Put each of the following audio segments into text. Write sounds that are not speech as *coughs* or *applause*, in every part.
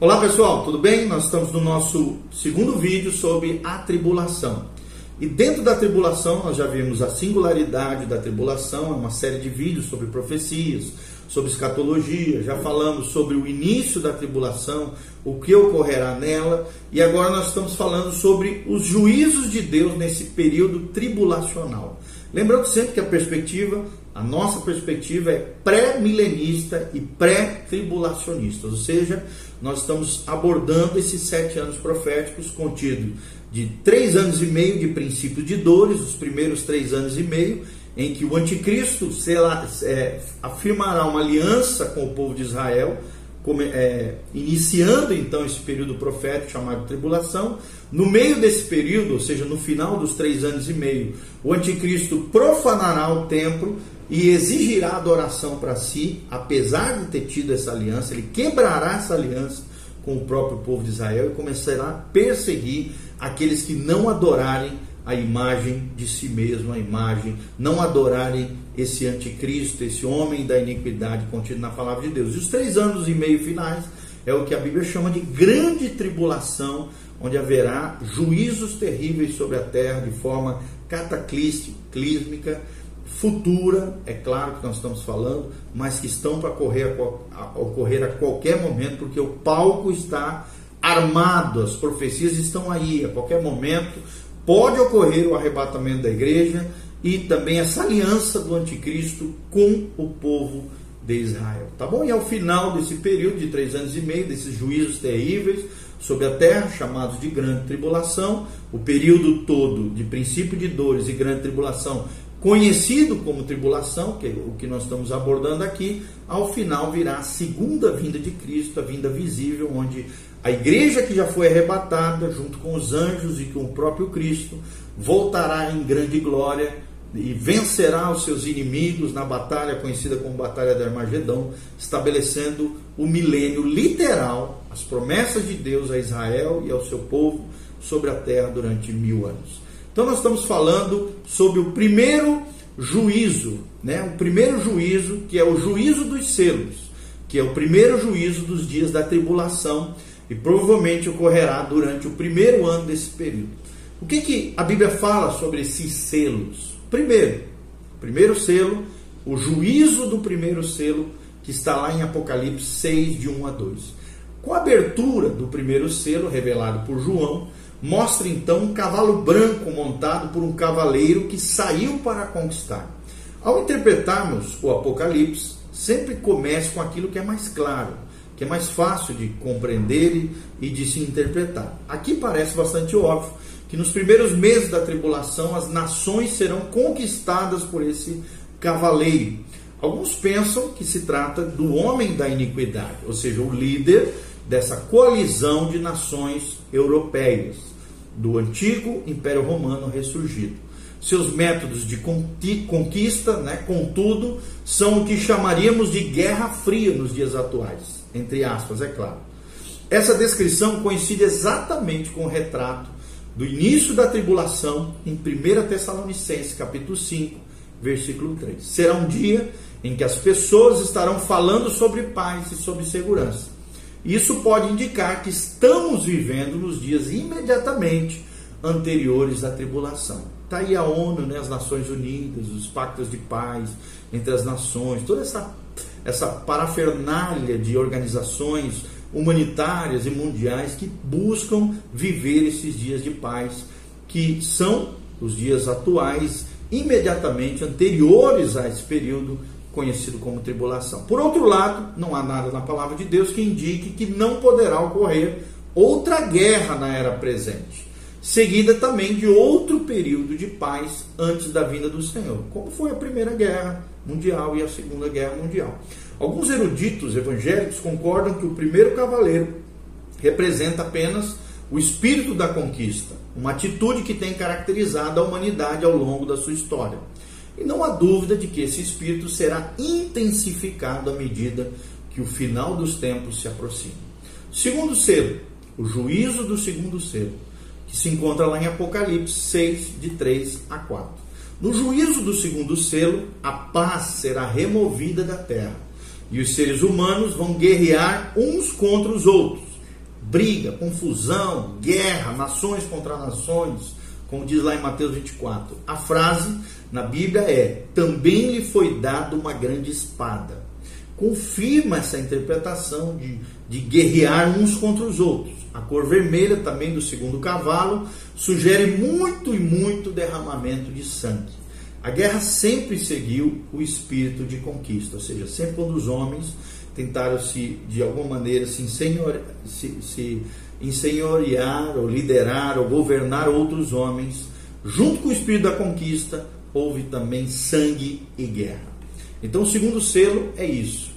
Olá pessoal, tudo bem? Nós estamos no nosso segundo vídeo sobre a tribulação. E dentro da tribulação nós já vimos a singularidade da tribulação, é uma série de vídeos sobre profecias, sobre escatologia, já falamos sobre o início da tribulação, o que ocorrerá nela, e agora nós estamos falando sobre os juízos de Deus nesse período tribulacional. Lembrando sempre que a perspectiva, a nossa perspectiva é pré-milenista e pré-tribulacionista, ou seja, nós estamos abordando esses sete anos proféticos contidos de três anos e meio de princípio de dores, os primeiros três anos e meio, em que o anticristo lá, é, afirmará uma aliança com o povo de Israel, como, é, iniciando então esse período profético chamado tribulação. No meio desse período, ou seja, no final dos três anos e meio, o anticristo profanará o templo e exigirá adoração para si, apesar de ter tido essa aliança, ele quebrará essa aliança com o próprio povo de Israel e começará a perseguir aqueles que não adorarem a imagem de si mesmo, a imagem, não adorarem esse anticristo, esse homem da iniquidade contido na palavra de Deus. E os três anos e meio finais é o que a Bíblia chama de grande tribulação, onde haverá juízos terríveis sobre a terra de forma cataclísmica, futura, é claro que nós estamos falando, mas que estão para ocorrer a, ocorrer a qualquer momento, porque o palco está armado, as profecias estão aí, a qualquer momento pode ocorrer o arrebatamento da igreja e também essa aliança do anticristo com o povo de Israel. Tá bom? E ao final desse período de três anos e meio, desses juízos terríveis sobre a terra, chamados de grande tribulação, o período todo de princípio de dores e grande tribulação, conhecido como tribulação, que é o que nós estamos abordando aqui, ao final virá a segunda vinda de Cristo, a vinda visível, onde a igreja que já foi arrebatada, junto com os anjos e com o próprio Cristo, voltará em grande glória e vencerá os seus inimigos na batalha conhecida como Batalha de Armagedão, estabelecendo o milênio literal, as promessas de Deus a Israel e ao seu povo sobre a terra durante mil anos. Então nós estamos falando sobre o primeiro juízo, né? o primeiro juízo que é o juízo dos selos, que é o primeiro juízo dos dias da tribulação e provavelmente ocorrerá durante o primeiro ano desse período. O que, que a Bíblia fala sobre esses selos? Primeiro, primeiro selo, o juízo do primeiro selo, que está lá em Apocalipse 6, de 1 a 2. Com a abertura do primeiro selo, revelado por João, mostra então um cavalo branco montado por um cavaleiro que saiu para conquistar. Ao interpretarmos o Apocalipse, sempre comece com aquilo que é mais claro que é mais fácil de compreender e de se interpretar. Aqui parece bastante óbvio que nos primeiros meses da tribulação as nações serão conquistadas por esse cavaleiro. Alguns pensam que se trata do homem da iniquidade, ou seja, o líder dessa coalizão de nações europeias, do antigo Império Romano ressurgido. Seus métodos de conquista, né, contudo, são o que chamaríamos de guerra fria nos dias atuais entre aspas, é claro. Essa descrição coincide exatamente com o retrato do início da tribulação em 1 Tessalonicenses, capítulo 5, versículo 3. Será um dia em que as pessoas estarão falando sobre paz e sobre segurança. Isso pode indicar que estamos vivendo nos dias imediatamente anteriores à tribulação. Está aí a ONU, né, as Nações Unidas, os pactos de paz entre as nações, toda essa essa parafernália de organizações humanitárias e mundiais que buscam viver esses dias de paz, que são os dias atuais, imediatamente anteriores a esse período conhecido como tribulação. Por outro lado, não há nada na palavra de Deus que indique que não poderá ocorrer outra guerra na era presente, seguida também de outro período de paz antes da vinda do Senhor, como foi a Primeira Guerra Mundial e a Segunda Guerra Mundial. Alguns eruditos evangélicos concordam que o primeiro cavaleiro representa apenas o espírito da conquista, uma atitude que tem caracterizado a humanidade ao longo da sua história. E não há dúvida de que esse espírito será intensificado à medida que o final dos tempos se aproxima. Segundo selo, o juízo do segundo selo, que se encontra lá em Apocalipse 6, de 3 a 4. No juízo do segundo selo, a paz será removida da terra e os seres humanos vão guerrear uns contra os outros. briga, confusão, guerra, nações contra nações, como diz lá em Mateus 24. A frase na Bíblia é: também lhe foi dada uma grande espada. Confirma essa interpretação de, de guerrear uns contra os outros. A cor vermelha, também do segundo cavalo, sugere muito e muito derramamento de sangue. A guerra sempre seguiu o espírito de conquista, ou seja, sempre quando os homens tentaram se, de alguma maneira, se, ensenhore, se, se ensenhorear, ou liderar, ou governar outros homens, junto com o espírito da conquista, houve também sangue e guerra. Então, o segundo selo é isso.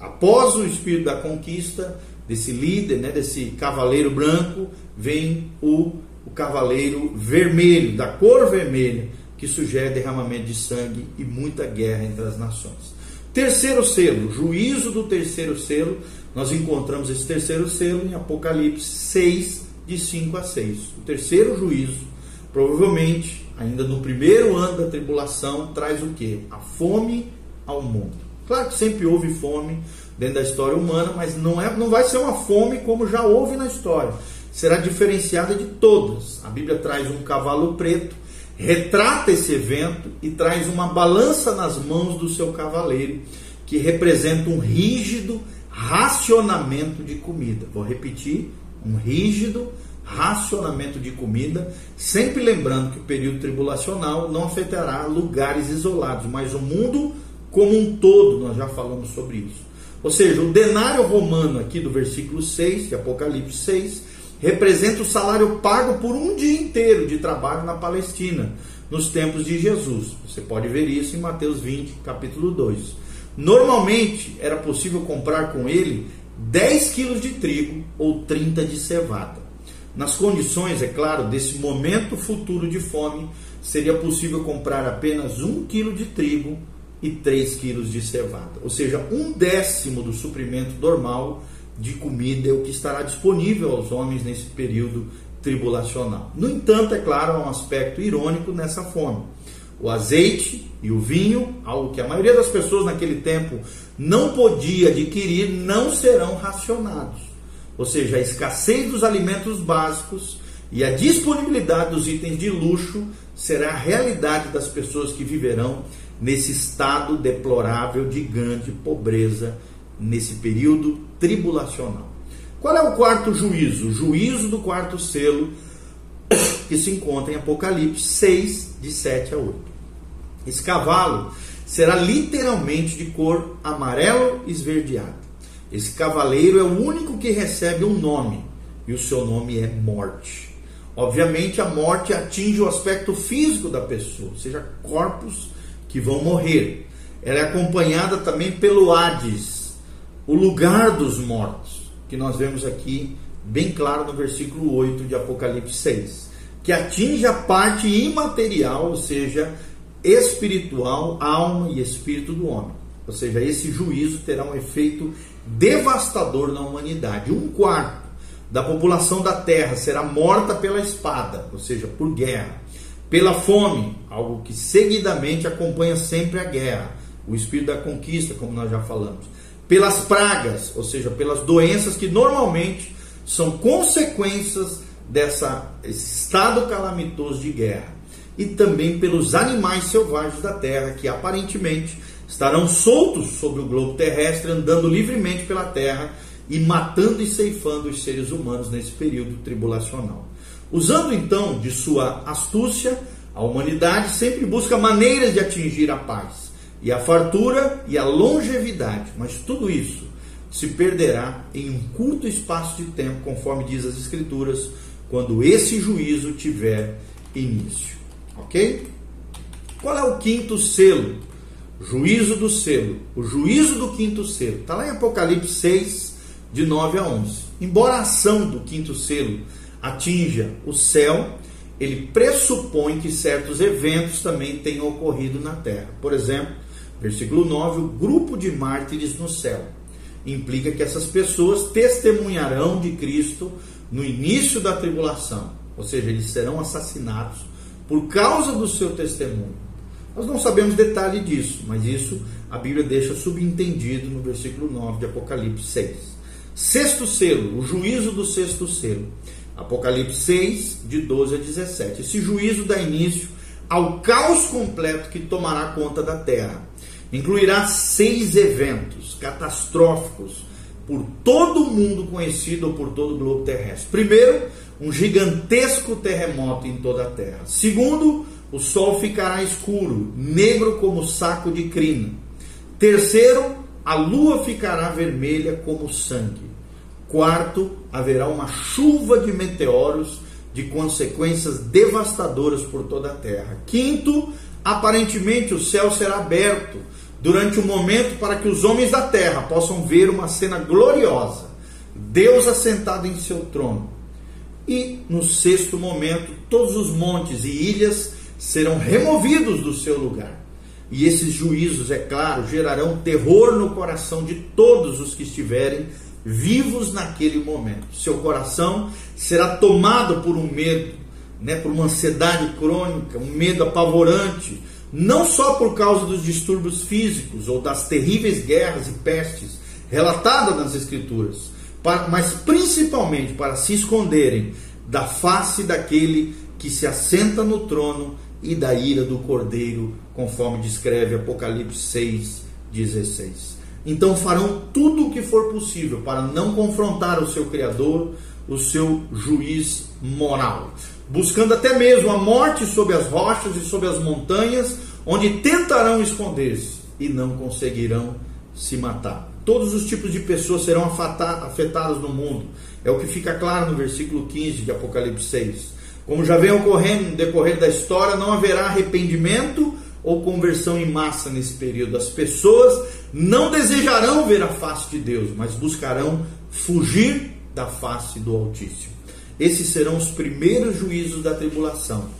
Após o espírito da conquista, desse líder, né, desse cavaleiro branco, vem o, o cavaleiro vermelho, da cor vermelha, que sugere derramamento de sangue e muita guerra entre as nações. Terceiro selo, juízo do terceiro selo, nós encontramos esse terceiro selo em Apocalipse 6, de 5 a 6. O terceiro juízo, provavelmente, ainda no primeiro ano da tribulação, traz o que? A fome ao mundo. Claro que sempre houve fome dentro da história humana, mas não, é, não vai ser uma fome como já houve na história. Será diferenciada de todas. A Bíblia traz um cavalo preto retrata esse evento e traz uma balança nas mãos do seu cavaleiro, que representa um rígido racionamento de comida. Vou repetir: um rígido racionamento de comida, sempre lembrando que o período tribulacional não afetará lugares isolados, mas o mundo como um todo, nós já falamos sobre isso. Ou seja, o denário romano aqui do versículo 6, de Apocalipse 6, representa o salário pago por um dia inteiro de trabalho na Palestina, nos tempos de Jesus. Você pode ver isso em Mateus 20, capítulo 2. Normalmente era possível comprar com ele 10 quilos de trigo ou 30 de cevada. Nas condições, é claro, desse momento futuro de fome, seria possível comprar apenas 1 quilo de trigo e 3 quilos de cevada. Ou seja, um décimo do suprimento normal de comida é o que estará disponível aos homens nesse período tribulacional. No entanto, é claro, há um aspecto irônico nessa fome. O azeite e o vinho, algo que a maioria das pessoas naquele tempo não podia adquirir, não serão racionados. Ou seja, a escassez dos alimentos básicos e a disponibilidade dos itens de luxo será a realidade das pessoas que viverão nesse estado deplorável de grande pobreza nesse período tribulacional. Qual é o quarto juízo? O juízo do quarto selo, *coughs* que se encontra em Apocalipse 6, de 7 a 8. Esse cavalo será literalmente de cor amarelo esverdeado. Esse cavaleiro é o único que recebe um nome, e o seu nome é Morte. Obviamente, a morte atinge o aspecto físico da pessoa, ou seja, corpos que vão morrer. Ela é acompanhada também pelo Hades, o lugar dos mortos, que nós vemos aqui bem claro no versículo 8 de Apocalipse 6, que atinge a parte imaterial, ou seja, espiritual, alma e espírito do homem. Ou seja, esse juízo terá um efeito devastador na humanidade. Um quarto da população da terra será morta pela espada, ou seja, por guerra, pela fome, algo que seguidamente acompanha sempre a guerra, o espírito da conquista, como nós já falamos pelas pragas, ou seja, pelas doenças que normalmente são consequências dessa estado calamitoso de guerra, e também pelos animais selvagens da terra que aparentemente estarão soltos sobre o globo terrestre, andando livremente pela terra e matando e ceifando os seres humanos nesse período tribulacional. Usando então de sua astúcia, a humanidade sempre busca maneiras de atingir a paz e a fartura e a longevidade, mas tudo isso se perderá em um curto espaço de tempo, conforme diz as Escrituras, quando esse juízo tiver início. Ok? Qual é o quinto selo? Juízo do selo. O juízo do quinto selo. Está lá em Apocalipse 6, de 9 a 11. Embora a ação do quinto selo atinja o céu, ele pressupõe que certos eventos também tenham ocorrido na terra. Por exemplo, Versículo 9: o grupo de mártires no céu. Implica que essas pessoas testemunharão de Cristo no início da tribulação, ou seja, eles serão assassinados por causa do seu testemunho. Nós não sabemos detalhe disso, mas isso a Bíblia deixa subentendido no versículo 9 de Apocalipse 6. Sexto selo, o juízo do sexto selo. Apocalipse 6, de 12 a 17. Esse juízo dá início ao caos completo que tomará conta da terra. Incluirá seis eventos catastróficos por todo o mundo conhecido ou por todo o globo terrestre. Primeiro, um gigantesco terremoto em toda a terra. Segundo, o sol ficará escuro, negro como saco de crina. Terceiro, a lua ficará vermelha como sangue. Quarto, haverá uma chuva de meteoros de consequências devastadoras por toda a terra. Quinto, aparentemente o céu será aberto durante um momento para que os homens da terra possam ver uma cena gloriosa, Deus assentado em seu trono. E no sexto momento, todos os montes e ilhas serão removidos do seu lugar. E esses juízos, é claro, gerarão terror no coração de todos os que estiverem vivos naquele momento. Seu coração será tomado por um medo, né, por uma ansiedade crônica, um medo apavorante, não só por causa dos distúrbios físicos ou das terríveis guerras e pestes relatadas nas Escrituras, mas principalmente para se esconderem da face daquele que se assenta no trono e da ira do cordeiro, conforme descreve Apocalipse 6, 16. Então farão tudo o que for possível para não confrontar o seu Criador, o seu juiz moral, buscando até mesmo a morte sob as rochas e sob as montanhas, onde tentarão esconder-se e não conseguirão se matar. Todos os tipos de pessoas serão afetadas no mundo. É o que fica claro no versículo 15 de Apocalipse 6. Como já vem ocorrendo no decorrer da história, não haverá arrependimento ou conversão em massa nesse período. As pessoas não desejarão ver a face de Deus, mas buscarão fugir da face do Altíssimo. Esses serão os primeiros juízos da tribulação,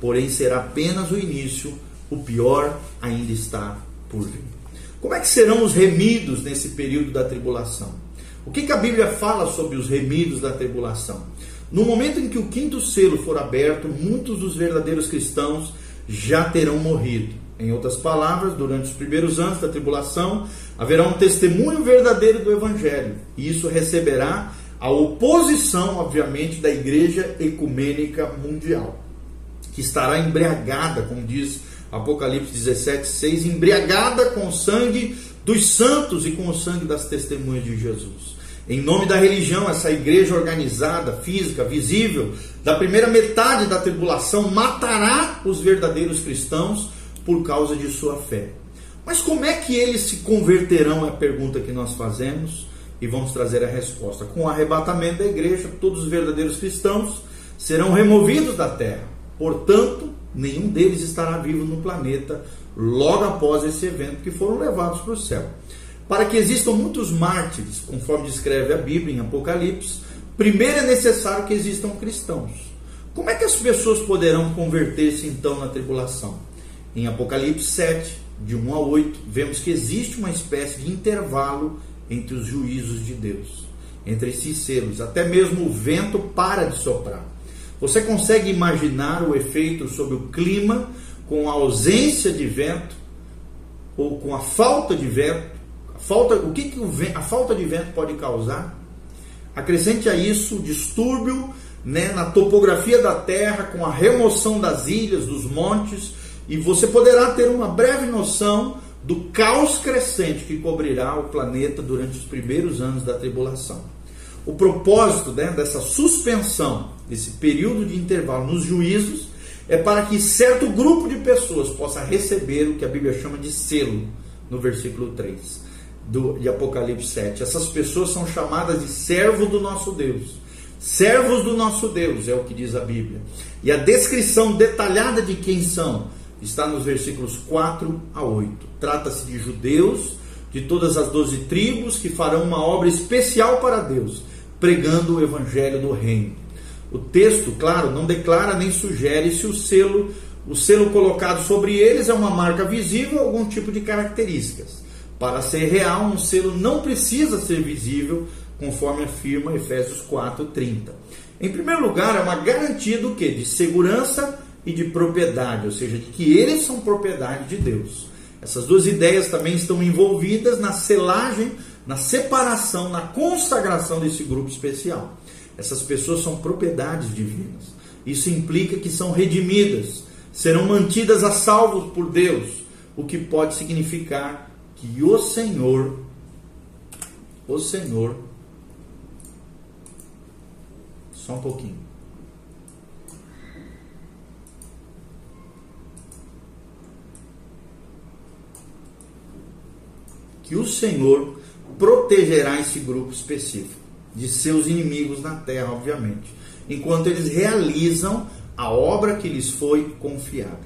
porém será apenas o início, o pior ainda está por vir. Como é que serão os remidos nesse período da tribulação? O que, que a Bíblia fala sobre os remidos da tribulação? No momento em que o quinto selo for aberto, muitos dos verdadeiros cristãos já terão morrido. Em outras palavras, durante os primeiros anos da tribulação, haverá um testemunho verdadeiro do Evangelho, e isso receberá a oposição, obviamente, da Igreja Ecumênica Mundial, que estará embriagada, como diz Apocalipse 17, 6, embriagada com o sangue dos santos e com o sangue das testemunhas de Jesus. Em nome da religião, essa igreja organizada, física, visível, da primeira metade da tribulação, matará os verdadeiros cristãos por causa de sua fé. Mas como é que eles se converterão? É a pergunta que nós fazemos e vamos trazer a resposta. Com o arrebatamento da igreja, todos os verdadeiros cristãos serão removidos da terra. Portanto, nenhum deles estará vivo no planeta logo após esse evento, que foram levados para o céu. Para que existam muitos mártires, conforme descreve a Bíblia em Apocalipse, primeiro é necessário que existam cristãos. Como é que as pessoas poderão converter-se então na tribulação? Em Apocalipse 7, de 1 a 8, vemos que existe uma espécie de intervalo entre os juízos de Deus, entre esses selos. Até mesmo o vento para de soprar. Você consegue imaginar o efeito sobre o clima com a ausência de vento ou com a falta de vento Falta, o que, que o, a falta de vento pode causar? Acrescente a isso o distúrbio né, na topografia da Terra, com a remoção das ilhas, dos montes, e você poderá ter uma breve noção do caos crescente que cobrirá o planeta durante os primeiros anos da tribulação. O propósito né, dessa suspensão, desse período de intervalo nos juízos, é para que certo grupo de pessoas possa receber o que a Bíblia chama de selo, no versículo 3 do, de Apocalipse 7. Essas pessoas são chamadas de servo do nosso Deus. Servos do nosso Deus, é o que diz a Bíblia. E a descrição detalhada de quem são está nos versículos 4 a 8. Trata-se de judeus de todas as doze tribos que farão uma obra especial para Deus, pregando o evangelho do reino. O texto, claro, não declara nem sugere se o selo, o selo colocado sobre eles é uma marca visível ou algum tipo de características. Para ser real, um selo não precisa ser visível, conforme afirma Efésios 4:30. Em primeiro lugar, é uma garantia do que? De segurança e de propriedade, ou seja, de que eles são propriedade de Deus. Essas duas ideias também estão envolvidas na selagem na separação, na consagração desse grupo especial. Essas pessoas são propriedades divinas. Isso implica que são redimidas, serão mantidas a salvo por Deus, o que pode significar que o Senhor, o Senhor, só um pouquinho. Que o Senhor protegerá esse grupo específico de seus inimigos na terra, obviamente, enquanto eles realizam a obra que lhes foi confiada.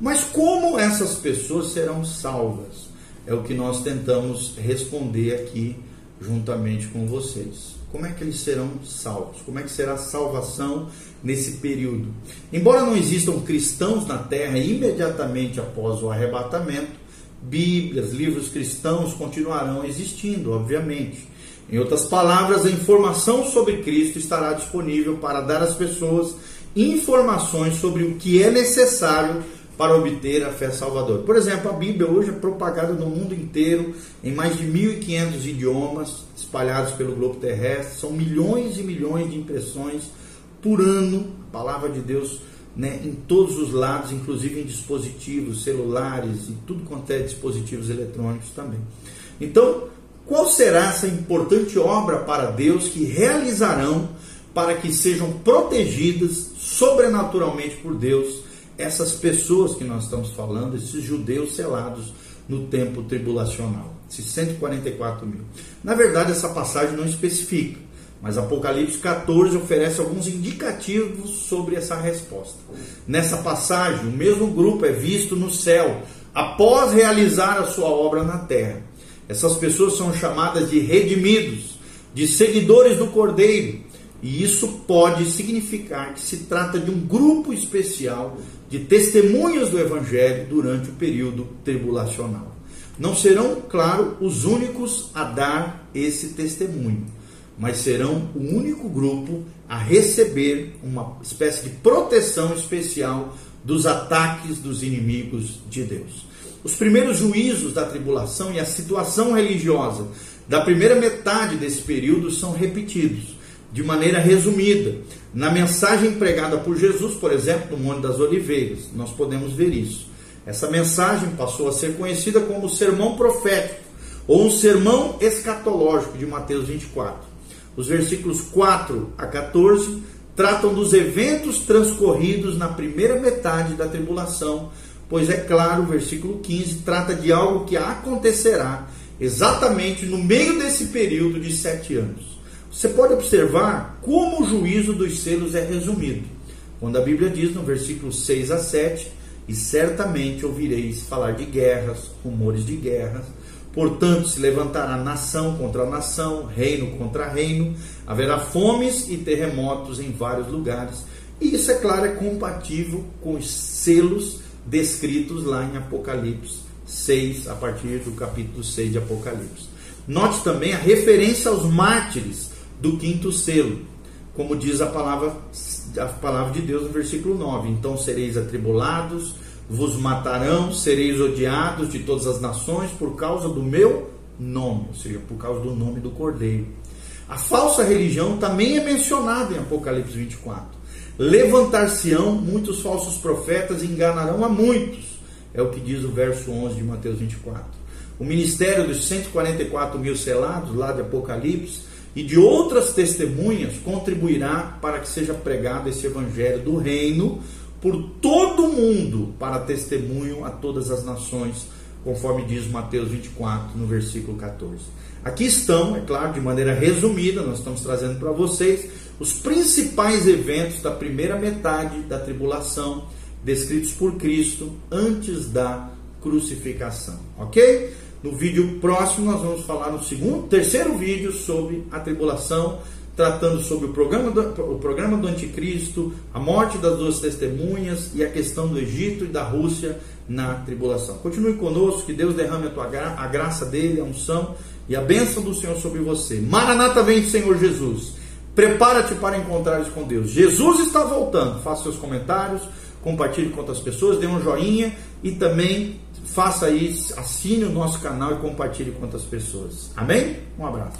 Mas como essas pessoas serão salvas? É o que nós tentamos responder aqui juntamente com vocês. Como é que eles serão salvos? Como é que será a salvação nesse período? Embora não existam cristãos na terra imediatamente após o arrebatamento, Bíblias, livros cristãos continuarão existindo, obviamente. Em outras palavras, a informação sobre Cristo estará disponível para dar às pessoas informações sobre o que é necessário para obter a fé salvadora. Por exemplo, a Bíblia hoje é propagada no mundo inteiro, em mais de 1.500 idiomas espalhados pelo globo terrestre. São milhões e milhões de impressões por ano. A palavra de Deus né, em todos os lados, inclusive em dispositivos celulares e tudo quanto é dispositivos eletrônicos também. Então, qual será essa importante obra para Deus que realizarão para que sejam protegidas sobrenaturalmente por Deus essas pessoas que nós estamos falando, esses judeus selados no tempo tribulacional, esses 144 mil? Na verdade, essa passagem não especifica, mas Apocalipse 14 oferece alguns indicativos sobre essa resposta. Nessa passagem, o mesmo grupo é visto no céu após realizar a sua obra na terra. Essas pessoas são chamadas de redimidos, de seguidores do Cordeiro. E isso pode significar que se trata de um grupo especial de testemunhas do Evangelho durante o período tribulacional. Não serão, claro, os únicos a dar esse testemunho, mas serão o único grupo a receber uma espécie de proteção especial dos ataques dos inimigos de Deus. Os primeiros juízos da tribulação e a situação religiosa da primeira metade desse período são repetidos de maneira resumida. Na mensagem pregada por Jesus, por exemplo, no Monte das Oliveiras, nós podemos ver isso. Essa mensagem passou a ser conhecida como sermão profético ou um sermão escatológico de Mateus 24. Os versículos 4 a 14 tratam dos eventos transcorridos na primeira metade da tribulação pois é claro, o versículo 15 trata de algo que acontecerá exatamente no meio desse período de sete anos. Você pode observar como o juízo dos selos é resumido, quando a Bíblia diz no versículo 6 a 7: E certamente ouvireis falar de guerras, rumores de guerras. Portanto, se levantará nação contra nação, reino contra reino, haverá fomes e terremotos em vários lugares. E isso, é claro, é compatível com os selos descritos lá em Apocalipse 6, a partir do capítulo 6 de Apocalipse. Note também a referência aos mártires do quinto selo, como diz a palavra, a palavra de Deus no versículo 9: Então sereis atribulados, vos matarão, sereis odiados de todas as nações por causa do meu nome, ou seja, por causa do nome do Cordeiro. A falsa religião também é mencionada em Apocalipse 24. Levantar-se-ão muitos falsos profetas e enganarão a muitos. É o que diz o verso 11 de Mateus 24. O ministério dos 144 mil selados, lá de Apocalipse, e de outras testemunhas contribuirá para que seja pregado esse evangelho do reino por todo o mundo, para testemunho a todas as nações, conforme diz Mateus 24, no versículo 14. Aqui estão, é claro, de maneira resumida, nós estamos trazendo para vocês os principais eventos da primeira metade da tribulação descritos por Cristo antes da crucificação, ok? No vídeo próximo nós vamos falar no segundo, terceiro vídeo sobre a tribulação, tratando sobre o programa do, o programa do anticristo, a morte das duas testemunhas e a questão do Egito e da Rússia na tribulação. Continue conosco, que Deus derrame a, tua, a graça dele, a unção e a bênção do Senhor sobre você. Maranata vem, Senhor Jesus. Prepara-te para encontrares com Deus. Jesus está voltando. Faça seus comentários, compartilhe com outras pessoas, dê um joinha e também faça isso, assine o nosso canal e compartilhe com outras pessoas. Amém? Um abraço.